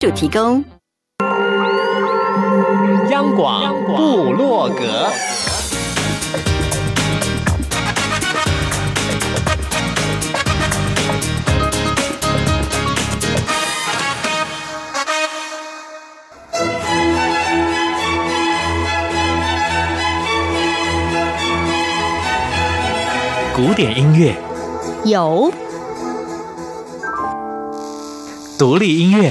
就提供。央广布洛格，古典音乐。有，独立音乐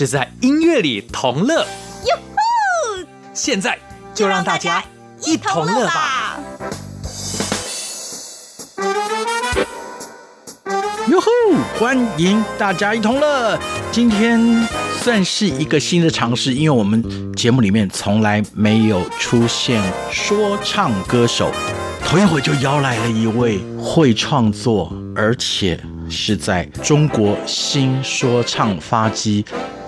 是在音乐里同乐。哟呼！现在就让大家一同乐吧。哟吼！欢迎大家一同乐。今天算是一个新的尝试，因为我们节目里面从来没有出现说唱歌手，头一回就邀来了一位会创作，而且是在中国新说唱发迹，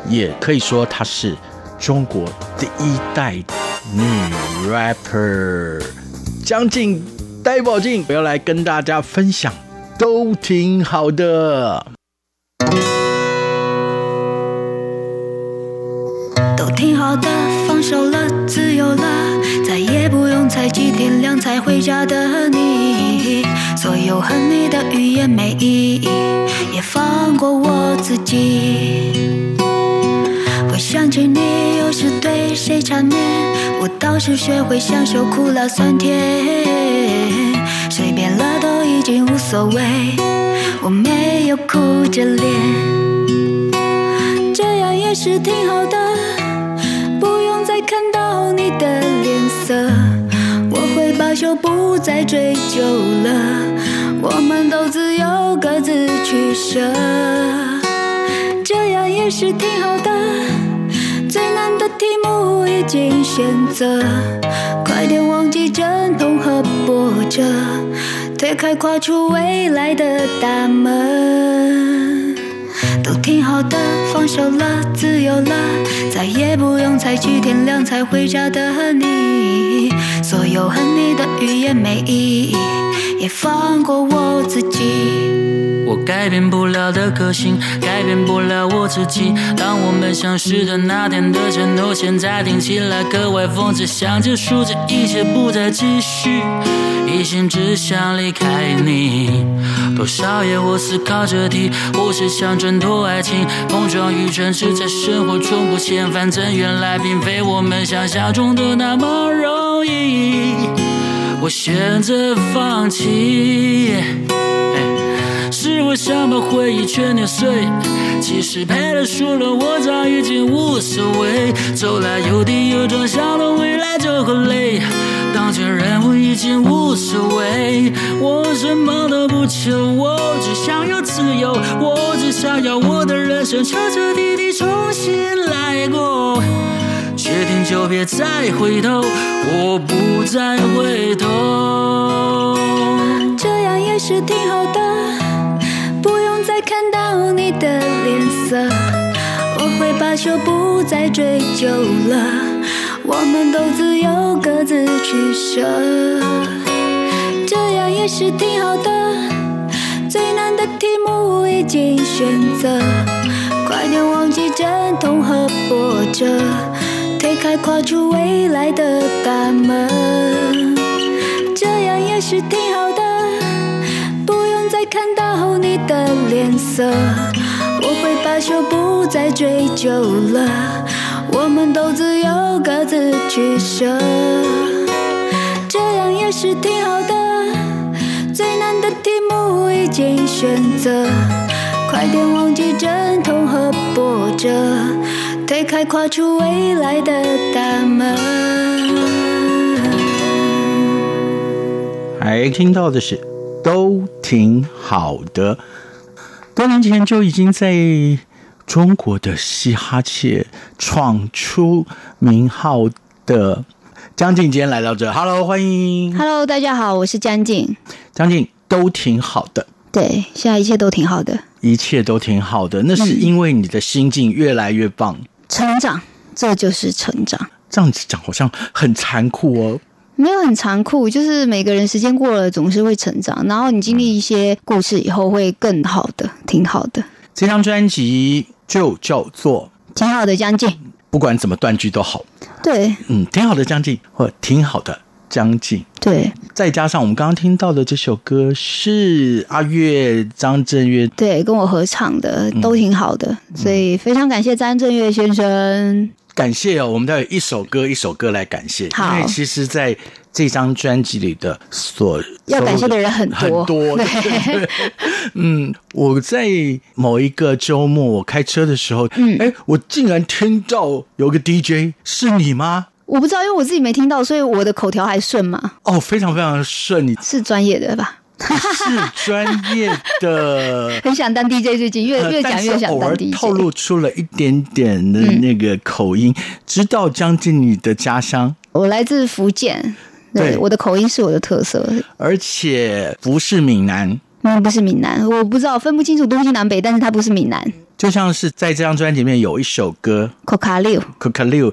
也可以说她是中国第一代女 rapper 将进戴宝静，我要来跟大家分享。都挺好的，都挺好的，放手了，自由了，再也不用猜忌天亮才回家的你。所有恨你的语言没意义，也放过我自己。想起你有时对谁缠绵，我倒是学会享受苦辣酸甜。随便了都已经无所谓，我没有哭着脸，这样也是挺好的，不用再看到你的脸色，我会罢休，不再追究了，我们都自由各自取舍，这样也是挺好，的题目已经选择，快点忘记阵痛和波折。推开跨出未来的大门，都挺好的，放手了，自由了，再也不用猜去天亮才回家的你。所有恨你的语言没意义，也放过我自己。我改变不了的个性，改变不了我自己。当我们相识的那天的承诺，现在听起来格外讽刺。想结束这一切，不再继续，一心只想离开你。多少夜我思考这题，我是想挣脱爱情，碰撞与争执在生活中不嫌烦，真原来并非我们想象中的那么容易。我选择放弃。是我想把回忆全碾碎，其实赔了输了，我早已经无所谓。走来有跌有撞，想到未来就很累。当前任务已经无所谓，我什么都不求，我只想要自由，我只想要我的人生彻彻底底重新来过。决定就别再回头，我不再回头，是挺好的。不用再看到你的脸色，我会罢休，不再追究了。我们都自由，各自取舍，这样也是挺好的。最难的题目已经选择，快点忘记阵痛和波折，推开跨出未来的大门，这样也是挺好的。看到你的脸色，我会罢休，不再追究了。我们都自由，各自取舍，这样也是挺好的。最难的题目已经选择，快点忘记阵痛和波折，推开跨出未来的大门。还听到的是。都挺好的。多年前就已经在中国的嘻哈界闯出名号的江静，今天来到这，Hello，欢迎，Hello，大家好，我是江静，江静都挺好的，对，现在一切都挺好的，一切都挺好的，那是因为你的心境越来越棒，嗯、成长，这就是成长。这样子讲好像很残酷哦，没有很残酷，就是每个人时间过了总是会成长，然后你经历一些故事以后会更好的，挺好的。这张专辑就叫做《挺好的将近》，不管怎么断句都好。对，嗯，挺好的将近，或挺好的将近。对，再加上我们刚刚听到的这首歌是阿月张震岳对跟我合唱的，都挺好的，嗯、所以非常感谢张震岳先生。感谢哦，我们待会一首歌一首歌来感谢，好因为其实在这张专辑里的所要感谢的人很多很多。对对 嗯，我在某一个周末我开车的时候，嗯，哎，我竟然听到有个 DJ 是你吗？我不知道，因为我自己没听到，所以我的口条还顺吗？哦，非常非常顺，你是专业的吧？是专业的，很想当 DJ，最近越越讲越想当 DJ，透露出了一点点的那个口音。嗯、知道将近你的家乡？我来自福建，对，对。我的口音是我的特色，而且不是闽南，嗯，不是闽南，我不知道分不清楚东西南北，但是它不是闽南。就像是在这张专辑里面有一首歌《可卡六》，可卡六，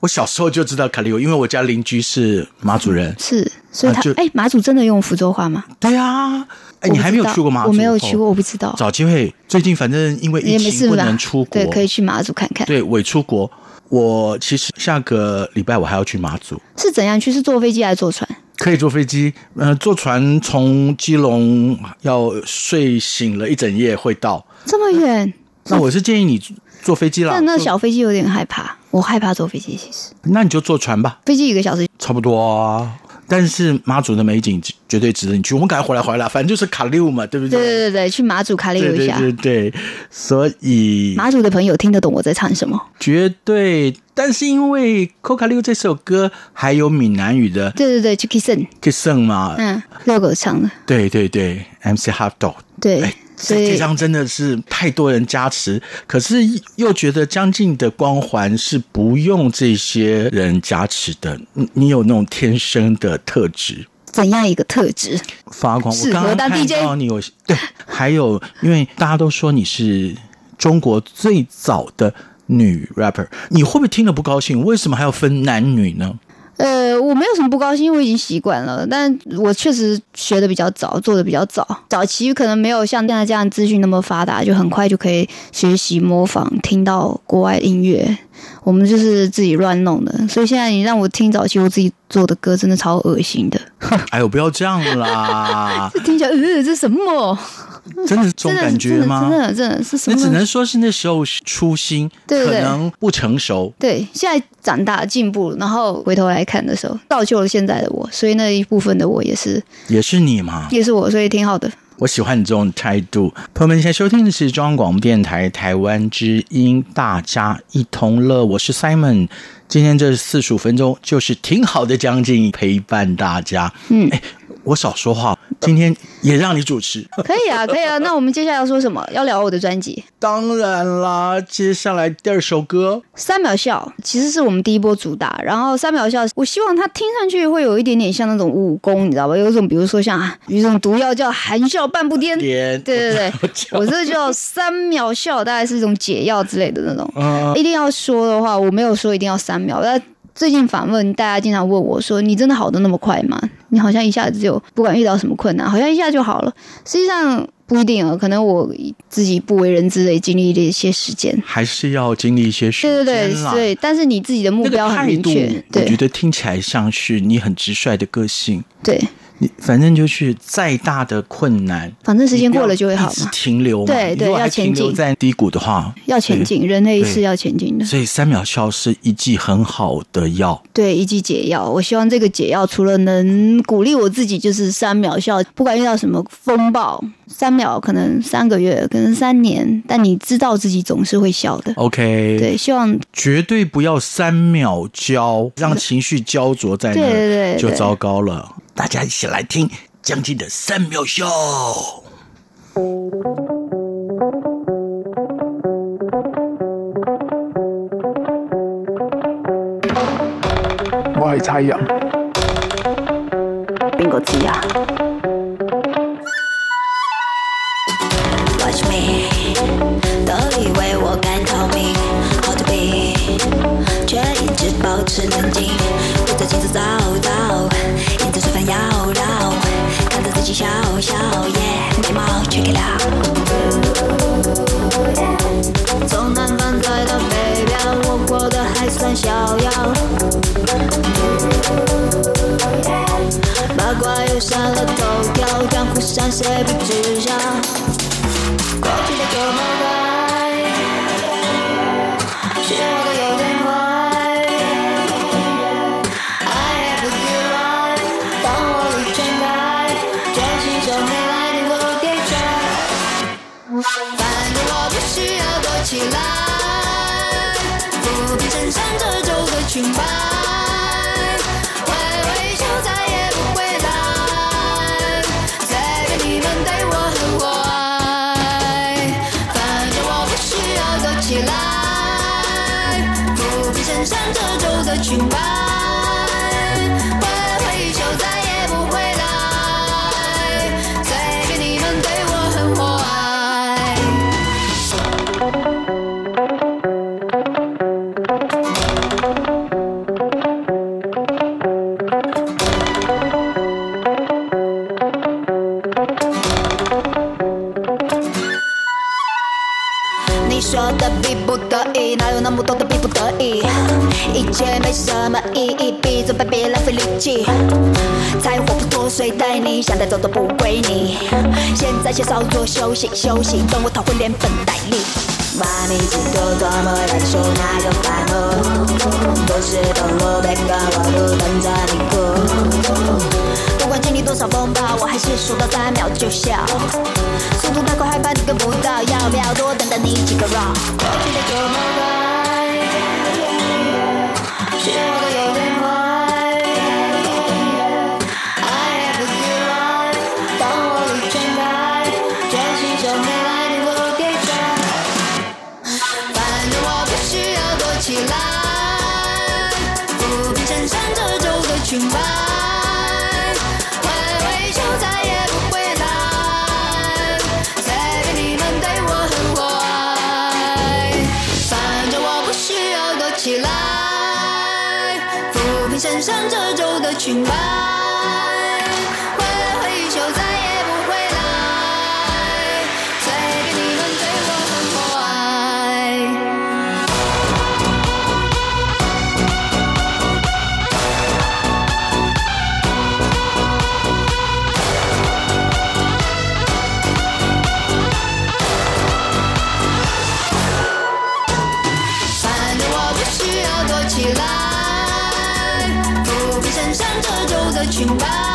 我小时候就知道卡六，因为我家邻居是马祖人，是，所以他哎、欸，马祖真的用福州话吗？对啊，哎、欸，你还没有去过马祖？我没有去过，我不知道。找机会，最近反正因为疫情不能出国，对，可以去马祖看看。对，伪出国，我其实下个礼拜我还要去马祖。是怎样去？是坐飞机还是坐船？可以坐飞机，呃，坐船从基隆要睡醒了一整夜会到。这么远？那我是建议你坐飞机啦。但那小飞机有点害怕，我害怕坐飞机。其实，那你就坐船吧。飞机一个小时差不多啊。但是马祖的美景绝对值得你去。我们赶快回来回来，反正就是卡六嘛，对不对？对对对，去马祖卡六一下。对对对，所以马祖的朋友听得懂我在唱什么？绝对。但是因为《扣卡六》这首歌还有闽南语的，对对对，就 Kissen，Kissen 嘛，嗯，六狗唱的。对对对，MC Hot Dog，对。哎这张真的是太多人加持，可是又觉得将近的光环是不用这些人加持的。你你有那种天生的特质？怎样一个特质？发光。我刚刚看到你有对，还有因为大家都说你是中国最早的女 rapper，你会不会听了不高兴？为什么还要分男女呢？呃，我没有什么不高兴，因为我已经习惯了。但我确实学的比较早，做的比较早。早期可能没有像现在这样资讯那么发达，就很快就可以学习模仿，听到国外音乐。我们就是自己乱弄的，所以现在你让我听早期我自己做的歌，真的超恶心的。哎呦，不要这样啦！这听起来，呃，这是什么？真的是这种感觉吗？真的，真的，是什么？你只能说是那时候初心，可能不成熟。对，现在长大进步，然后回头来看的时候，造就了现在的我。所以那一部分的我也是，也是你嘛，也是我，所以挺好的。我喜欢你这种态度。朋友们，现在收听的是中央广播电台台湾之音，大家一同乐。我是 Simon，今天这四十五分钟就是挺好的，将近陪伴大家。嗯，哎，我少说话。今天也让你主持，可以啊，可以啊。那我们接下来要说什么？要聊我的专辑？当然啦，接下来第二首歌《三秒笑》其实是我们第一波主打。然后《三秒笑》，我希望它听上去会有一点点像那种武功，你知道吧？有一种比如说像有一种毒药叫含笑半步癫，对对对，我这叫三秒笑，大概是一种解药之类的那种。嗯，一定要说的话，我没有说一定要三秒，但。最近访问，大家经常问我说：“你真的好的那么快吗？你好像一下子就不管遇到什么困难，好像一下就好了。实际上不一定啊，可能我自己不为人知的经历了一些时间，还是要经历一些时间。对对对，对，但是你自己的目标很明确，我觉得听起来像是你很直率的个性。对。你反正就是再大的困难，反正时间过了就会好嘛。停留嘛，对对，要前进。在低谷的话，要前进。人类是要前进的，所以三秒笑是一剂很好的药，对，一剂解药。我希望这个解药除了能鼓励我自己，就是三秒笑，不管遇到什么风暴，三秒可能三个月，可能三年，但你知道自己总是会笑的。OK，对，希望绝对不要三秒焦，让情绪焦灼在那，对对对，就糟糕了。大家一起来听将军的三秒笑我系差人边个知啊？湖上穿上褶皱的裙摆。在先稍作休息休息，等我讨回连本带利。把你记住多么难受，那个烦恼，都是等我别跟我都等着你哭。不管经历多少风暴，我还是数到三秒就笑。速度太快，害怕你跟不到，要不要多等等你几个 round？身上褶皱的裙摆，皱的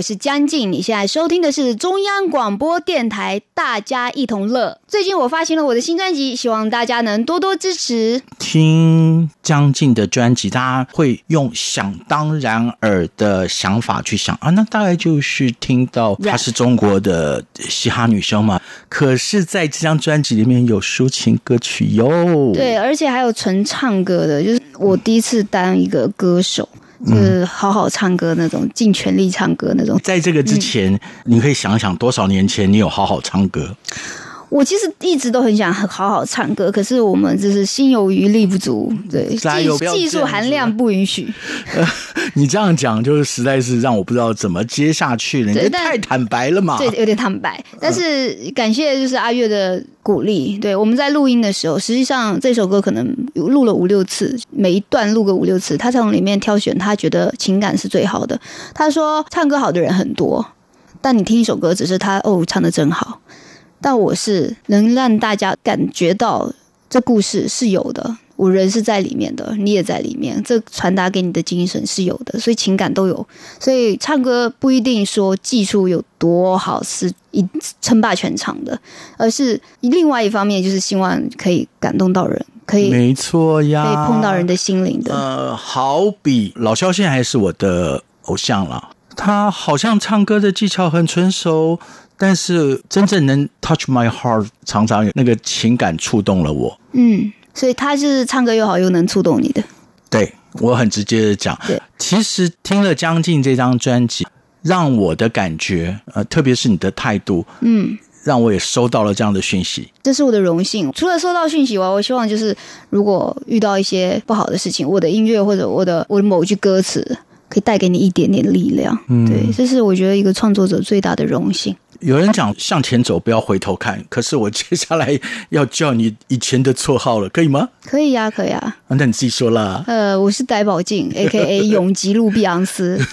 我是江静，你现在收听的是中央广播电台，大家一同乐。最近我发行了我的新专辑，希望大家能多多支持。听江静的专辑，大家会用想当然耳的想法去想啊，那大概就是听到她是中国的嘻哈女生嘛。可是，在这张专辑里面有抒情歌曲哟，对，而且还有纯唱歌的，就是我第一次当一个歌手。就是好好唱歌那种，尽全力唱歌那种。在这个之前，嗯，你可以想想多少年前你有好好唱歌？我其实一直都很想好好唱歌，可是我们就是心有余力不足，对，技技术含量不允许。呃，你这样讲就是实在是让我不知道怎么接下去了，你太坦白了嘛？对，有点坦白。但是感谢就是阿月的鼓励。对，我们在录音的时候，实际上这首歌可能录了五六次，每一段录个五六次，他从里面挑选他觉得情感是最好的。他说唱歌好的人很多，但你听一首歌，只是他哦唱的真好。但我是能让大家感觉到这故事是有的，我人是在里面的，你也在里面，这传达给你的精神是有的，所以情感都有。所以唱歌不一定说技术有多好是一称霸全场的，而是另外一方面就是希望可以感动到人，可以没错呀，可以碰到人的心灵的。呃，好比老萧现在还是我的偶像了，他好像唱歌的技巧很纯熟。但是真正能 touch my heart，常常有那个情感触动了我。嗯，所以他是唱歌又好又能触动你的。对，我很直接的讲。对，其实听了《将近》这张专辑，让我的感觉，呃，特别是你的态度，嗯，让我也收到了这样的讯息。这是我的荣幸。除了收到讯息外，我希望就是如果遇到一些不好的事情，我的音乐或者我的我的某一句歌词可以带给你一点点力量。嗯，对，这是我觉得一个创作者最大的荣幸。有人讲向前走，不要回头看。可是我接下来要叫你以前的绰号了，可以吗？可以呀、啊，可以啊。那你自己说啦。呃，我是戴宝静，A.K.A. 永吉路碧昂斯。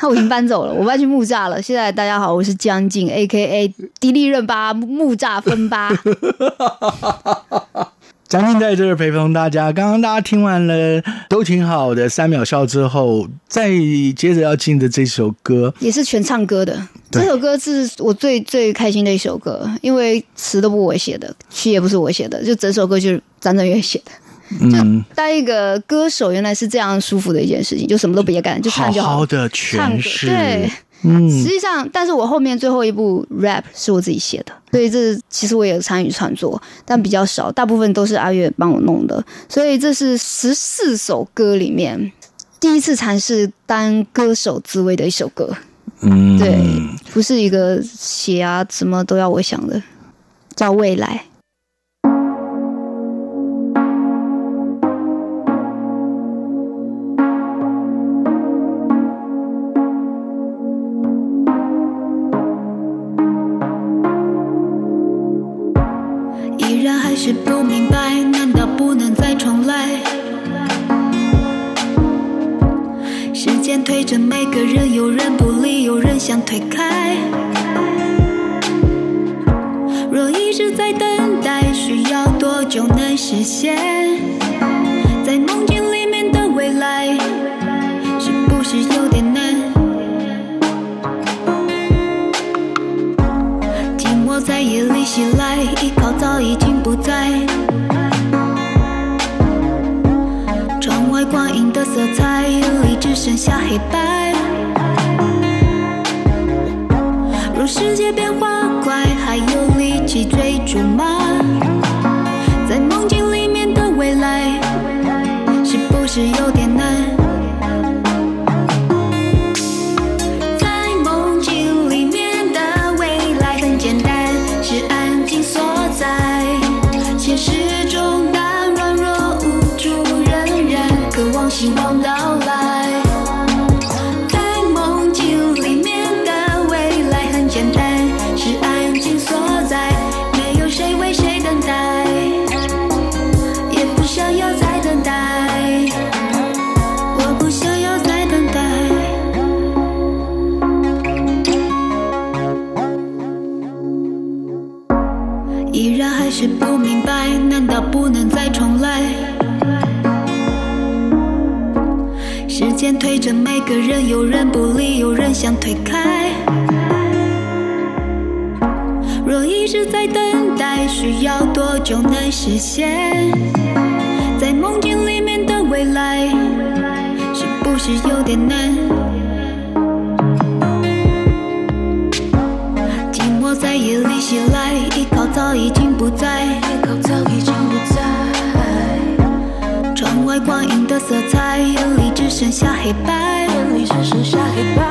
他我已经搬走了，我搬去木栅了。现在大家好，我是江静，A.K.A. 迪丽热巴木栅分巴。将近在这儿陪同大家。刚刚大家听完了都挺好的三秒笑之后，再接着要进的这首歌也是全唱歌的。这首歌是我最最开心的一首歌，因为词都不我写的，曲也不是我写的，就整首歌就是张震岳写的。就当一个歌手，原来是这样舒服的一件事情，就什么都别干，就唱就好。好好的诠释，对。嗯，实际上，但是我后面最后一部 rap 是我自己写的，所以这其实我也参与创作，但比较少，大部分都是阿月帮我弄的。所以这是十四首歌里面第一次尝试当歌手滋味的一首歌。嗯，对，不是一个写啊什么都要我想的，叫未来。要多久能实现？在梦境里面的未来，是不是有点难？寂寞在夜里袭来，依靠早已经不在。依靠早已经不在。窗外光影的色彩，眼里只剩下黑白。眼里只剩下黑白。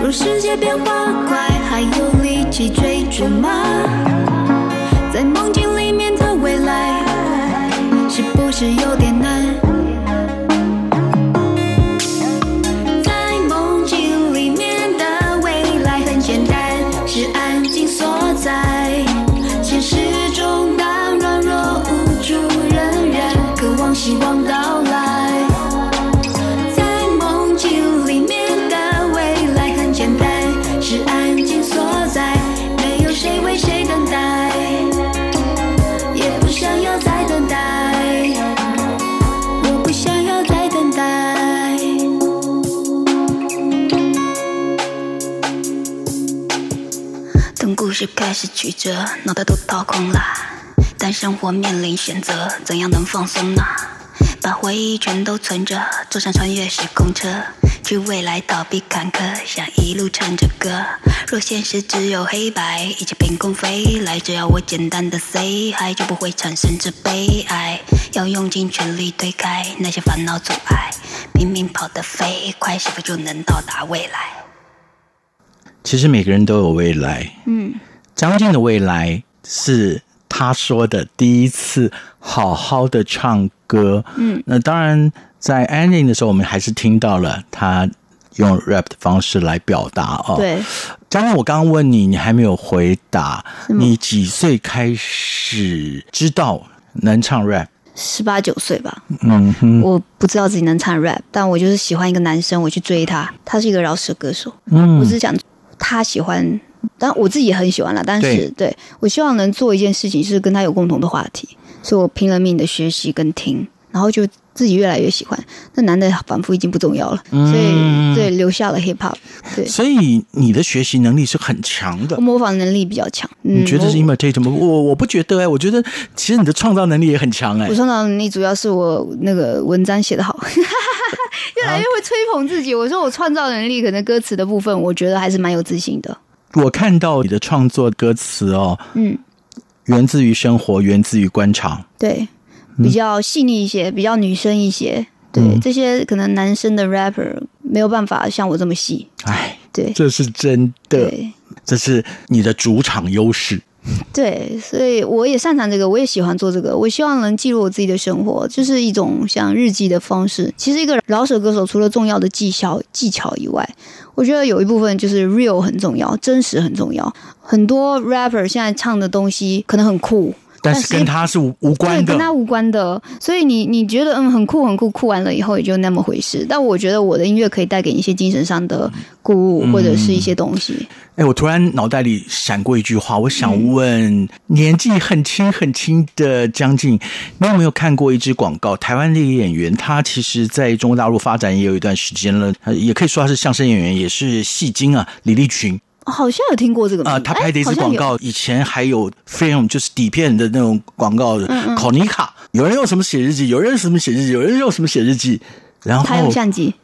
若世界变化快，还有力气追逐吗？在梦境里面的未来是不是有点难？在梦境里面的未来很简单是安静所在现实中的软弱无助仍然渴望希望的是开始曲折，脑袋都掏空了。但生活面临选择，怎样能放松呢？把回忆全都存着，坐上穿越时空车，去未来逃避坎坷，想一路唱着歌。若现实只有黑白，一切凭空飞来，只要我简单的 say hi，就不会产生这悲哀。要用尽全力推开那些烦恼阻碍，拼命跑得飞快，是否就能到达未来？其实每个人都有未来。嗯，将近的未来是他说的第一次好好的唱歌。嗯，那当然在 ending 的时候，我们还是听到了他用 rap 的方式来表达哦。对，将近我刚刚问你，你还没有回答。你几岁开始知道能唱 rap？十八九岁吧。嗯哼，我不知道自己能唱 rap，但我就是喜欢一个男生，我去追他。他是一个饶舌歌手。嗯，我只是想。他喜欢，但我自己也很喜欢啦。但是，对，对我希望能做一件事情，是跟他有共同的话题，所以我拼了命的学习跟听，然后就自己越来越喜欢。那男的仿佛已经不重要了，所以对留下了 hip hop。对，所以你的学习能力是很强的，我模仿能力比较强。你觉得是 imitate 吗？我我不觉得哎、欸，我觉得其实你的创造能力也很强哎、欸。我创造能力主要是我那个文章写的好。越来越会吹捧自己。我说我创造能力，可能歌词的部分，我觉得还是蛮有自信的。我看到你的创作歌词哦，嗯，源自于生活，源自于观察，对，比较细腻一些，比较女生一些。对，嗯、这些可能男生的 rapper 没有办法像我这么细。哎，对，这是真的，对，这是你的主场优势。对，所以我也擅长这个，我也喜欢做这个。我希望能记录我自己的生活，就是一种像日记的方式。其实，一个饶舌歌手除了重要的技巧技巧以外，我觉得有一部分就是 real 很重要，真实很重要。很多 rapper 现在唱的东西可能很酷。但是跟他是无无关的，跟他无关的，所以你你觉得嗯很酷很酷，酷完了以后也就那么回事。但我觉得我的音乐可以带给你一些精神上的鼓舞，或者是一些东西。哎、我突然脑袋里闪过一句话，我想问、嗯、年纪很轻很轻的将近，你有没有看过一支广告？台湾的一个演员，他其实在中国大陆发展也有一段时间了，也可以说他是相声演员，也是戏精啊，李立群。好像有听过这个啊、呃，他拍的一支广告，以前还有 film 就是底片的那种广告的，考尼卡，有人用什么写日记，有人用什么写日记，有人用什么写日记，然后他用相机。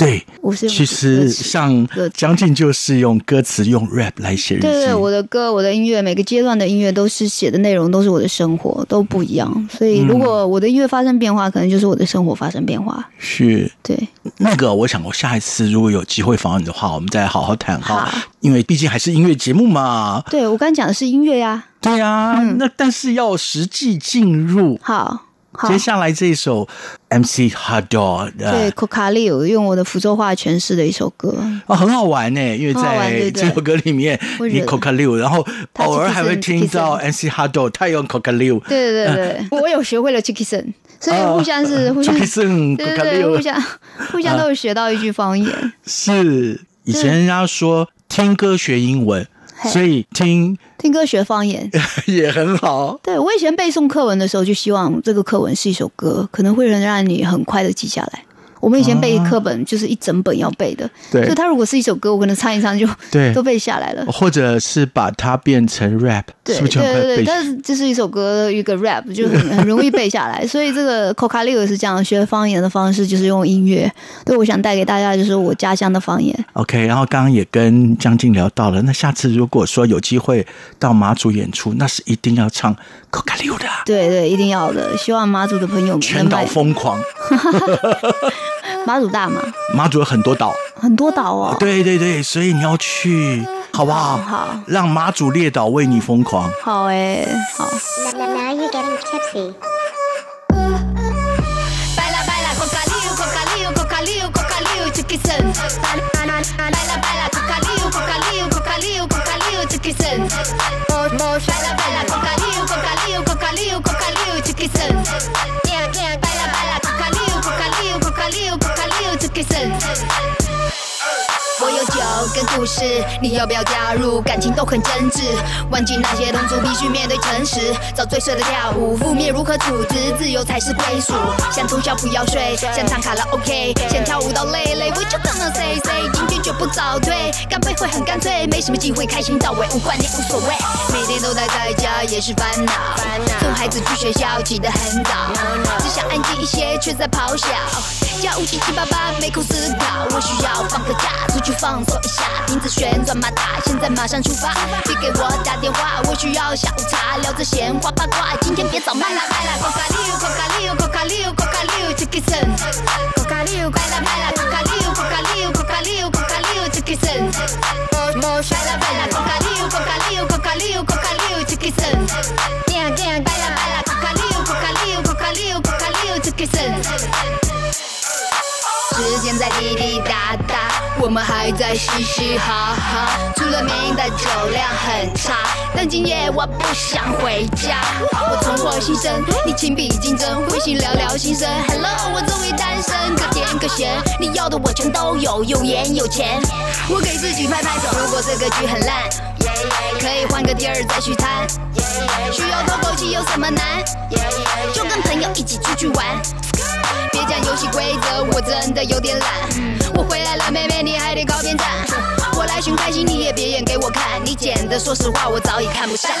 对，我是其实像将近就是用歌词用 rap 来写日记。对对，我的歌，我的音乐，每个阶段的音乐都是写的内容都是我的生活，都不一样。所以如果我的音乐发生变化，可能就是我的生活发生变化。是，对。那个，我想我下一次如果有机会访问你的话，我们再好好谈哈。因为毕竟还是音乐节目嘛。对，我刚讲的是音乐呀。对呀，嗯，那但是要实际进入。好。接下来这一首 MC Hardor，对 Coca-Leo 用我的福州话诠释的一首歌。哦，很好玩呢，因为在这首歌里面你 Coca-Leo，然后偶尔还会听到 MC HotDog 他用 Coca-Leo，对对对。对，我有学会了 Chicken，所以互相是互相 Chicken，对对，互相 互相都有学到一句方言。是以前人家说听歌学英文，所以听。听歌学方言 也很好。对，我以前背诵课文的时候，就希望这个课文是一首歌，可能会能让你很快的记下来。我们以前背课本就是一整本要背的，对。所以它如果是一首歌，我可能唱一唱就对 都背下来了。或者是把它变成 rap，对对对对。但是这是一首歌一个 rap 就很很容易背下来。所以这个 c o c a l i o 是这样学方言的方式，就是用音乐。对，我想带给大家就是我家乡的方言。OK，然后刚刚也跟江静聊到了，那下次如果说有机会到马祖演出，那是一定要唱 c o c a l i o 的。对对，一定要的。希望马祖的朋友们全岛疯狂。马祖大吗？马祖有很多岛，很多岛哦。对对对，所以你要去，好不好？好，让马祖列岛为你疯狂。好哎，好。故事，你要不要加入？感情都很真挚，忘记那些通俗，必须面对诚实。找最帅的跳舞，负面如何处置？自由才是归属。想通宵不要睡，想唱卡拉 OK，想跳舞到累累。We just gonna say say，今天绝。不早退，干杯会很干脆，没什么机会开心到尾，无关你无所谓。每天都待在家也是烦恼，送孩子去学校起得很早，只想安静一些却在咆哮，家务七七八八没空思考，我需要放个假放松一下，瓶子旋转马达，现在马上出发，别给我打电话，我需要下午茶，聊着闲话八卦，今天别早卖啦卖啦，口卡利欧口卡利欧口卡利欧口卡利欧 take it slow，口卡利欧卖啦卖啦，口卡卡利欧口卡卡利欧 take it slow，莫帅啦卖啦，口卡利欧口卡利欧口卡利欧口卡利欧 take it slow，干干卖啦卖啦，口卡卡利欧口卡卡利欧 take it slow。时间在滴滴答答，我们还在嘻嘻哈哈。出了名的酒量很差，但今夜我不想回家。我重获新生，你情比金坚，回信聊聊心声。Hello，我终于单身，可甜可咸，你要的我全都有，有颜有钱。我给自己拍拍手，如果这个剧很烂，可以换个地儿再续摊。需要透口气有什么难？就跟朋友一起出去玩。别讲游戏规则，我真的有点懒。我回来了，妹妹，你还得靠边站。我来寻开心，你也别演给我看。你剪的，说实话，我早已看不下。快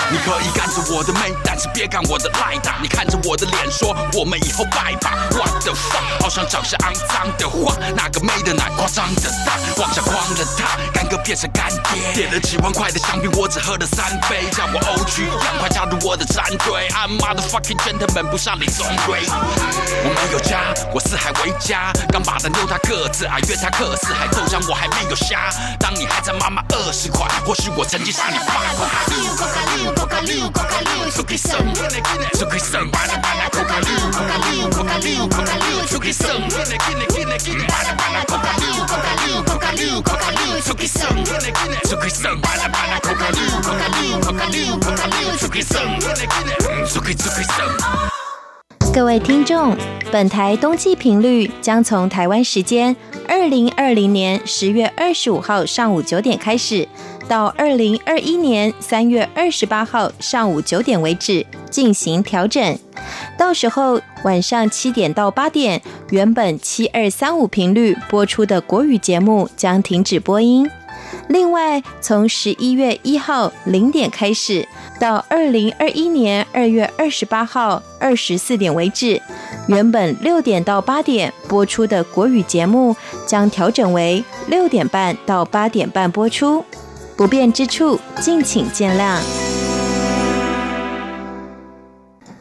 你可以干着我的妹，但是别干我的赖打。你看着我的脸说，我们以后拜吧。What the fuck，好像讲些肮脏的话。那个妹的奶夸张的大，妄想诓了她，干哥变成干爹。点了几万块的香槟，我只喝了三杯，叫我 OG，赶快加入我的战队。I'm motherfucking gentleman，不像李宗瑞。我没有家，我四海为家，刚把他妞他个子矮，约他客四海豆浆，我还没有瞎。当你还在妈妈二十块，或许我曾经是你爸。コカリウコカリウ好きそう好きそうバナバナコカリウコカリウコカリウコカリウ好きそうバナバナコカリウコカリウコカリウコカリウ好きそう好きそうバナバナコカリウコカリウコカリウコカリウ好きそう好き好きそう各位听众，本台冬季频率将从台湾时间二零二零年十月二十五号上午九点开始。 到二零二一年三月二十八号上午九点为止进行调整，到时候晚上七点到八点，原本七二三五频率播出的国语节目将停止播音。另外，从十一月一号零点开始，到二零二一年二月二十八号二十四点为止，原本六点到八点播出的国语节目将调整为六点半到八点半播出。不便之处，敬请见谅。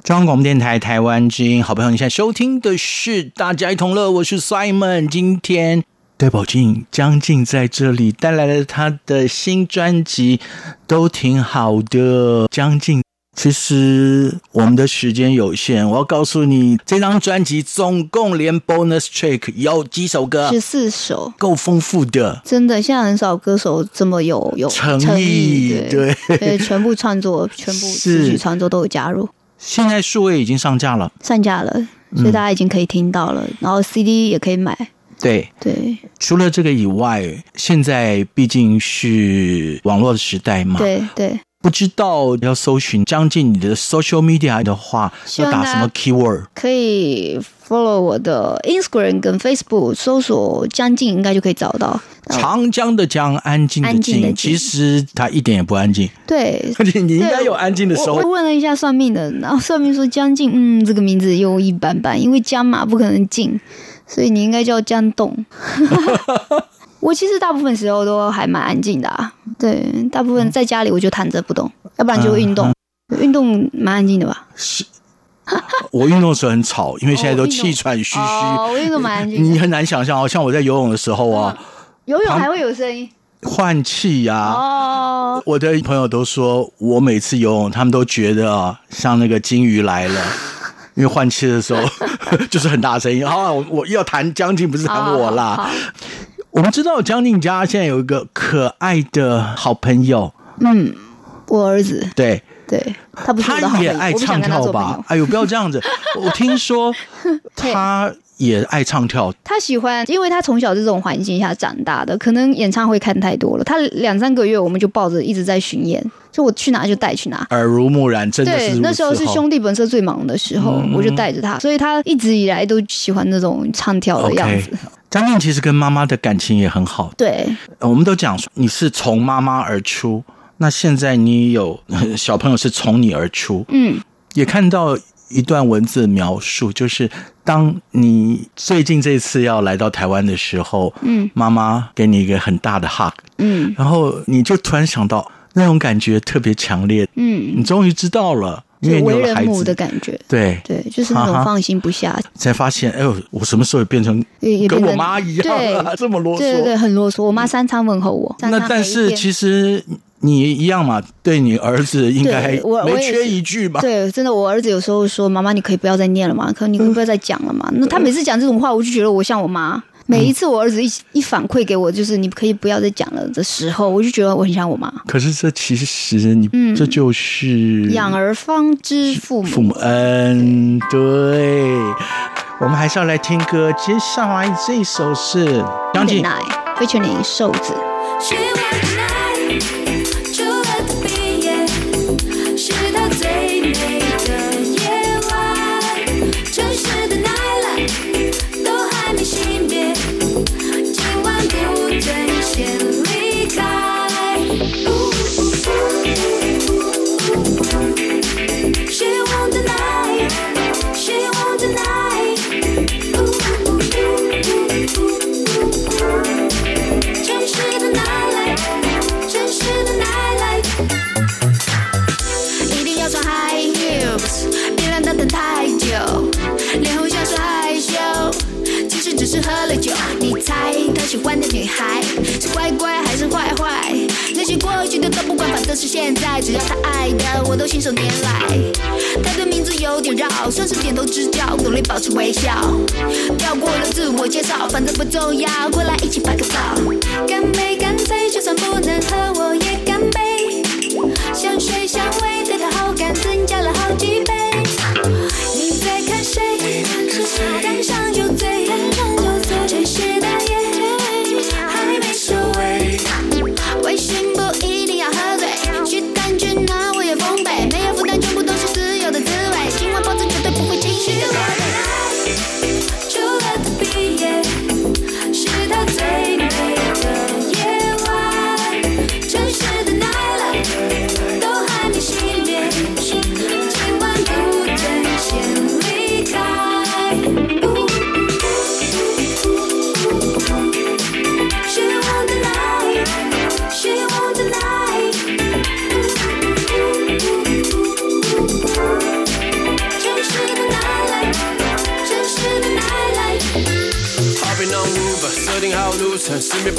中央广播电台台湾之音，好朋友，你现在收听的是《大家一同乐》，我是 Simon。今天戴宝静将近在这里带来了他的新专辑，都挺好的，将近。其实我们的时间有限，我要告诉你，这张专辑总共连 bonus track 有几首歌？十四首，够丰富的。真的，现在很少歌手这么有有诚意，对全部创作，全部词曲创作都有加入。现在数位已经上架了，上架了，所以大家已经可以听到了，嗯、然后 CD 也可以买。对对，除了这个以外，现在毕竟是网络的时代嘛，对对。不知道要搜寻将近你的 social media 的话，要打什么 keyword？可以 follow 我的 Instagram 跟 Facebook，搜索将近应该就可以找到。长江的江，安静的静，其实它一点也不安静。对，而且你应该有安静的时候。我问了一下算命的，然后算命说将近，嗯，这个名字又一般般，因为江嘛不可能静，所以你应该叫江栋。我其实大部分时候都还蛮安静的啊，对，大部分在家里我就躺着不动，要不然就运动，嗯、运动蛮安静的吧？是，我运动的时候很吵，因为现在都气喘吁吁。哦，我运动蛮安静。你很难想象哦，像我在游泳的时候啊，游泳还会有声音，换气呀。哦，我的朋友都说我每次游泳，他们都觉得啊，像那个金鱼来了，因为换气的时候 就是很大声音。好，我我要谈将近，不是谈我啦。我们知道江静家现在有一个可爱的好朋友，嗯，我儿子，对，对他不是我的好朋友，他也爱唱跳吧？哎呦，不要这样子！我听说 他也爱唱跳，他喜欢，因为他从小这种环境下长大的，可能演唱会看太多了。他两三个月我们就抱着一直在巡演，就我去哪就带去哪，耳濡目染，真的是。对，那时候是兄弟本色最忙的时候，嗯、我就带着他，所以他一直以来都喜欢那种唱跳的样子。Okay. 将进其实跟妈妈的感情也很好。对，我们都讲说你是从妈妈而出，那现在你有 小朋友是从你而出。嗯，也看到一段文字描述，就是当你最近这次要来到台湾的时候，嗯，妈妈给你一个很大的 hug，嗯，然后你就突然想到那种感觉特别强烈，嗯，你终于知道了。因为为人母的感觉，对对，就是那种放心不下。才发现，哎呦，我什么时候也变成跟我妈一样了？这么啰嗦，对对，很啰嗦。我妈三餐问候我。那但是其实你一样嘛，对你儿子应该没缺一句吧？对，真的，我儿子有时候说：“妈妈，你可以不要再念了嘛？可你可以不要再讲了嘛？”那他每次讲这种话，我就觉得我像我妈。每一次我儿子一一反馈给我，就是你可以不要再讲了的时候，我就觉得我很像我妈。可是这其实你，嗯，这就是养儿方知父母父母恩。对，我们还是要来听歌。接下来这一首是将进，featuring 瘦子。喝了酒，你猜他喜欢的女孩是乖乖还是坏坏？那些过去的都不管，反正是现在。只要他爱的，我都信手拈来。他的名字有点绕，算是点头之交，努力保持微笑。跳过了自我介绍，反正不重要。过来一起拍个照，干杯干杯，就算不能喝我也干杯。香水香味对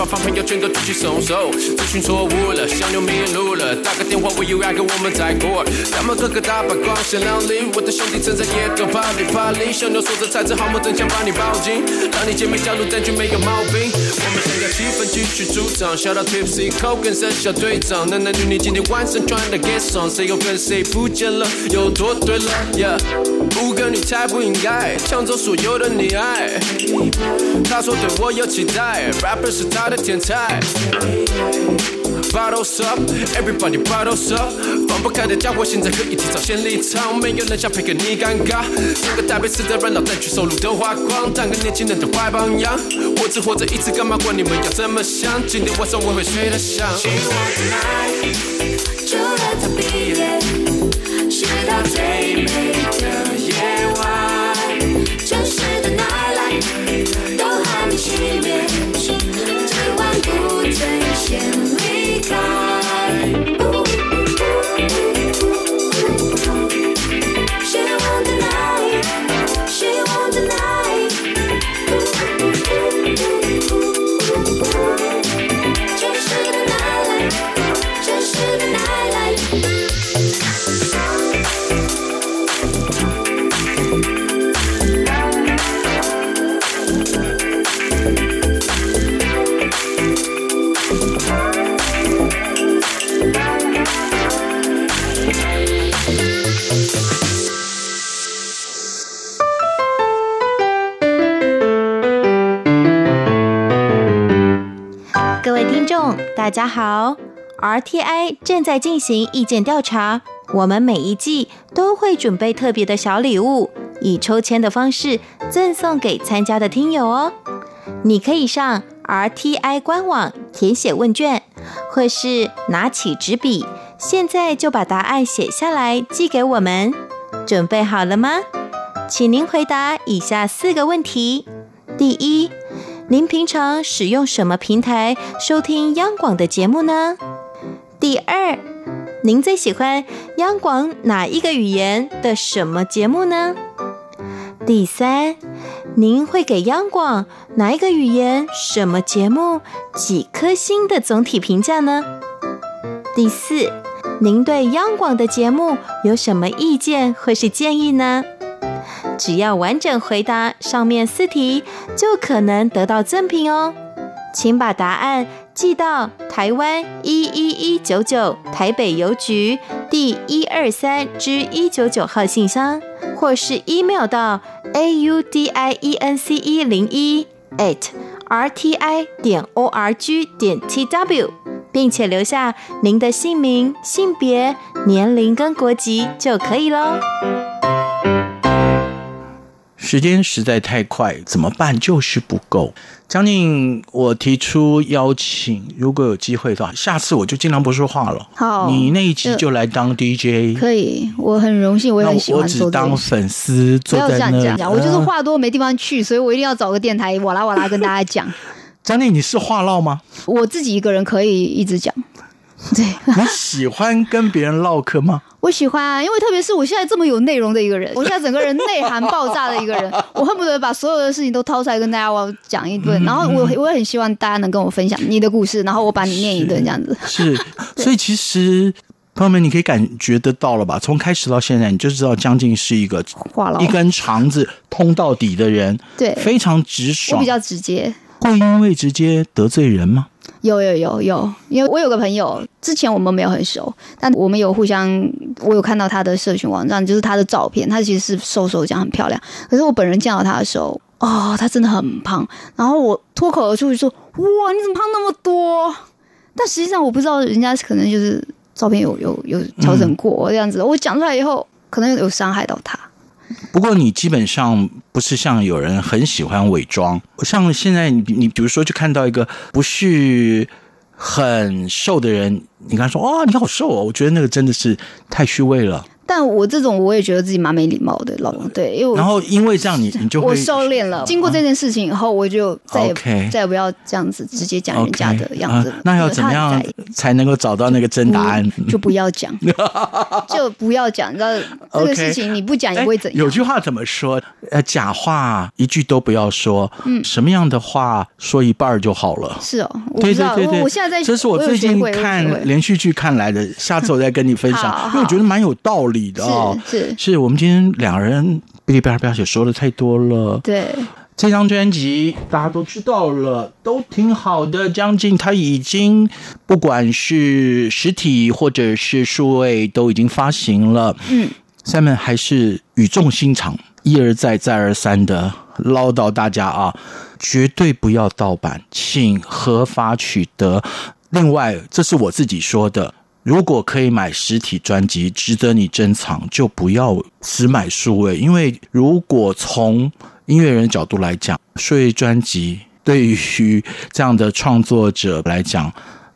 四面八方朋友全都举起双手，资讯错误了，小妞迷路了，打个电话我有爱跟我们在过。他们个个大把光鲜亮丽，我的兄弟正在夜头啪里啪里，小妞说着彩字号码，正想把你抱紧，让你姐妹加入单曲没有毛病。我们想要气氛继续主张，Shout out Tipsy Coke 跟三小队长，男男女女今天晚上穿的 get on，谁又跟谁不见了，又多对了？Yeah，五个女才不应该抢走所有的你爱。他说对我有期待，rapper 是他的天才。Bottles up，everybody bottles up，放不开的家伙现在可以提早先离场，没有人想配合你尴尬。整个台北市的热闹，争取收入都花光，当个年轻人的坏榜样。我只活着一次，干嘛管你们要怎么想？今天晚上我会睡得香。希望 tonight，除了他毕业，是他最美的夜晚。城市的 nightlife 都还没熄灭，不准先离开。大家好。RTI 正在进行意见调查，我们每一季都会准备特别的小礼物，以抽签的方式赠送给参加的听友哦。你可以上 RTI 官网填写问卷，或是拿起纸笔，现在就把答案写下来寄给我们。准备好了吗？请您回答以下四个问题：第一，您平常使用什么平台收听央广的节目呢？第二，您最喜欢央广哪一个语言的什么节目呢？第三，您会给央广哪一个语言什么节目几颗星的总体评价呢？第四，您对央广的节目有什么意见或是建议呢？只要完整回答上面四题，就可能得到赠品哦。请把答案寄到台湾一一一九九台北邮局第一二三之一九九号信箱，或是 email 到 a u d i e n c e 零一 at r t i 点 o r g 点 t w，并且留下您的姓名、性别、年龄跟国籍就可以喽。时间实在太快，怎么办？就是不够。将近我提出邀请，如果有机会的话，下次我就尽量不说话了。好，你那一集就来当 DJ。可以，我很荣幸，我也很喜欢做。我只当粉丝，坐在那。不要这样讲，我就是话多没地方去，所以我一定要找个电台，哇啦哇啦跟大家讲。将近，你是话唠吗？我自己一个人可以一直讲。对，你喜欢跟别人唠嗑吗？我喜欢啊，因为特别是我现在这么有内容的一个人，我现在整个人内涵爆炸的一个人，我恨不得把所有的事情都掏出来跟大家讲一顿。然后我我也很希望大家能跟我分享你的故事，然后我把你念一顿这样子。是，所以其实朋友们，你可以感觉得到了吧？从开始到现在，你就知道将近是一个一根肠子通到底的人，对，非常直爽，我比较直接。会因为直接得罪人吗？有有有有，因为我有个朋友，之前我们没有很熟，但我们有互相，我有看到他的社群网站，就是他的照片，他其实是瘦瘦这样很漂亮。可是我本人见到他的时候，哦，他真的很胖。然后我脱口而出就说：“哇，你怎么胖那么多？”但实际上我不知道，人家可能就是照片有有有调整过这样子。我讲出来以后，可能有伤害到他。不过你基本上不是像有人很喜欢伪装，像现在你你比如说就看到一个不是很瘦的人，你跟他说哦，你好瘦哦，我觉得那个真的是太虚伪了。但我这种我也觉得自己蛮没礼貌的，老公对，因为然后因为这样你 你就会我收敛了。经过这件事情以后，我就再也.再也不要这样子直接讲人家的样子。Okay. 那要怎么样才能够找到那个真答案？就不要讲，就不要讲。你知道这个事情你不讲也不会怎样。有句话怎么说？呃，假话一句都不要说。嗯，什么样的话说一半就好了。是哦，对对对对，我，我现在在，这是我最近看连续剧看来的。下次我再跟你分享，因为我觉得蛮有道理。的哦，是是，是我们今天两人哔哩吧啦吧啦说的太多了。对，这张专辑大家都知道了，都挺好的。将近他已经不管是实体或者是数位都已经发行了。嗯，Simon 还是语重心长，一而再再而三的唠叨大家啊，绝对不要盗版，请合法取得。另外，这是我自己说的。如果可以买实体专辑，值得你珍藏，就不要只买数位。因为如果从音乐人角度来讲，数位专辑对于这样的创作者来讲，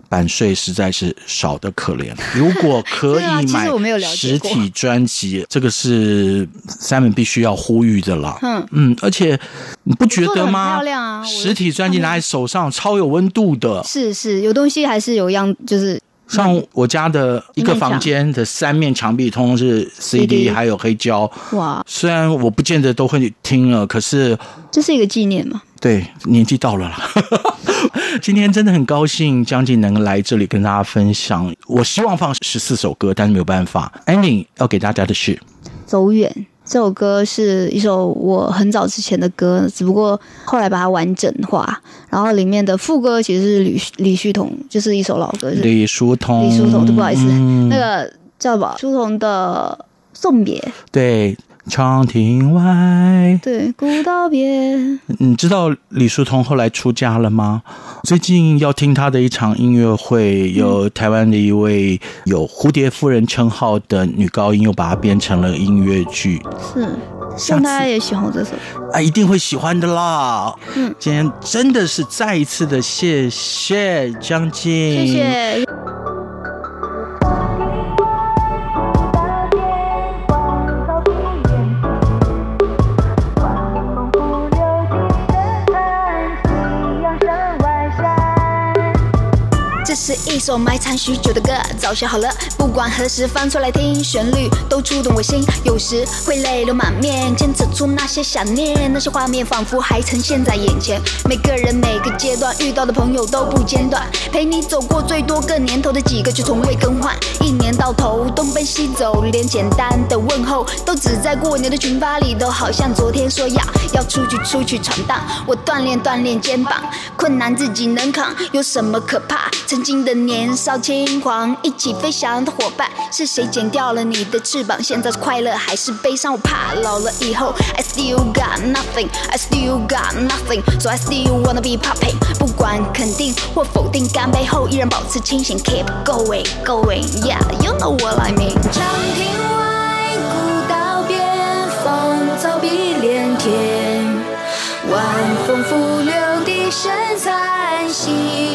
版税实在是少的可怜。如果可以买实体专辑，这个是 Simon 必须要呼吁的了。嗯嗯，而且你不觉得吗？漂亮啊！实体专辑拿在手上超有温度的。是是，有东西还是有样，就是。像我家的一个房间的三面墙壁，通通是 CD，还有黑胶。哇！虽然我不见得都会听了，可是这是一个纪念嘛？对，年纪到了啦。今天真的很高兴，将近能来这里跟大家分享。我希望放十四首歌，但是没有办法。ending 要给大家的是走远。这首歌是一首我很早之前的歌，只不过后来把它完整化。然后里面的副歌其实是李李旭同，就是一首老歌。李叔同，李叔同，对，不好意思，嗯、那个叫什么？叔同的送别。对，长亭外。对，古道边。你知道李叔同后来出家了吗？最近要听他的一场音乐会，有台湾的一位有蝴蝶夫人称号的女高音，又把它编成了音乐剧。是，希望大家也喜欢这首啊，一定会喜欢的啦。嗯，今天真的是再一次的谢谢将进，谢谢。是一首埋藏许久的歌，早写好了，不管何时翻出来听，旋律都触动我心，有时会泪流满面，牵扯出那些想念，那些画面仿佛还呈现在眼前。每个人每个阶段遇到的朋友都不间断，陪你走过最多个年头的几个却从未更换。一年到头东奔西走，连简单的问候都只在过年的群发里，都好像昨天说要要出去出去闯荡。我锻炼锻炼肩膀，困难自己能扛，有什么可怕？曾经。的年少轻狂，一起飞翔的伙伴，是谁剪掉了你的翅膀？现在是快乐还是悲伤？我怕老了以后，I still got nothing, I still got nothing, so I still wanna be popping。不管肯定或否定，干杯后依然保持清醒，keep going, going, yeah, you know what I mean。长亭外，古道边，芳草碧连天，晚风拂柳笛声残，夕阳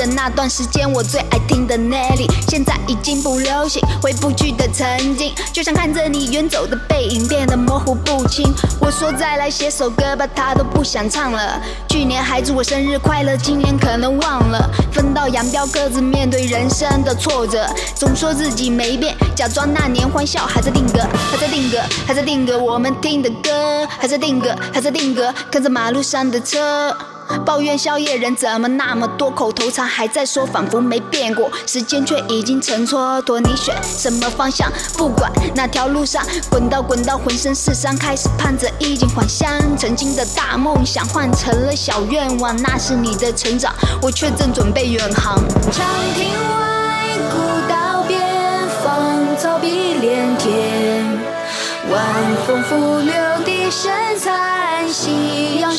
的那段时间我最爱听的 Nelly？现在已经不流行，回不去的曾经，就像看着你远走的背影变得模糊不清。我说再来写首歌吧，他都不想唱了。去年还祝我生日快乐，今年可能忘了。分道扬镳，各自面对人生的挫折，总说自己没变，假装那年欢笑还在定格，还在定格，还在定格我们听的歌，还在定格，还在定格，看着马路上的车。抱怨宵夜人怎么那么多，口头禅还在说，仿佛没变过，时间却已经成蹉跎。你选什么方向？不管哪条路上，滚到滚到浑身是伤，开始盼着衣锦还乡。曾经的大梦想换成了小愿望，那是你的成长，我却正准备远航。长亭外，古道边，芳草碧连天，晚风拂柳笛声残，夕阳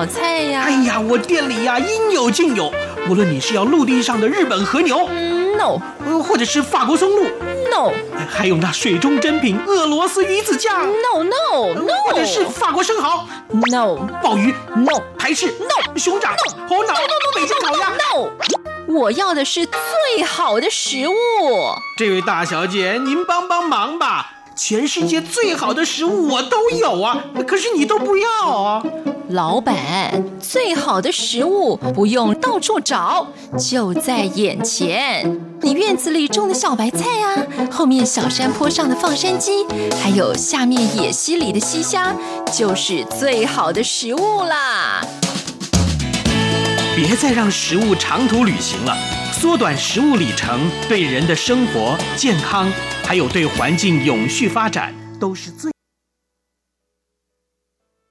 好菜呀？哎呀，我店里呀应有尽有，无论你是要陆地上的日本和牛，no，或者是法国松露，no，还有那水中珍品俄罗斯鱼子酱，no no no，或者是法国生蚝，no，鲍鱼，no，排翅，no，熊掌，no，猴脑，北京烤鸭，no，我要的是最好的食物。这位大小姐，您帮帮忙吧。全世界最好的食物我都有啊，可是你都不要啊！老板，最好的食物不用到处找，就在眼前。你院子里种的小白菜啊，后面小山坡上的放山鸡，还有下面野溪里的溪虾，就是最好的食物啦！别再让食物长途旅行了，缩短食物里程，对人的生活、健康，还有对环境永续发展，都是最。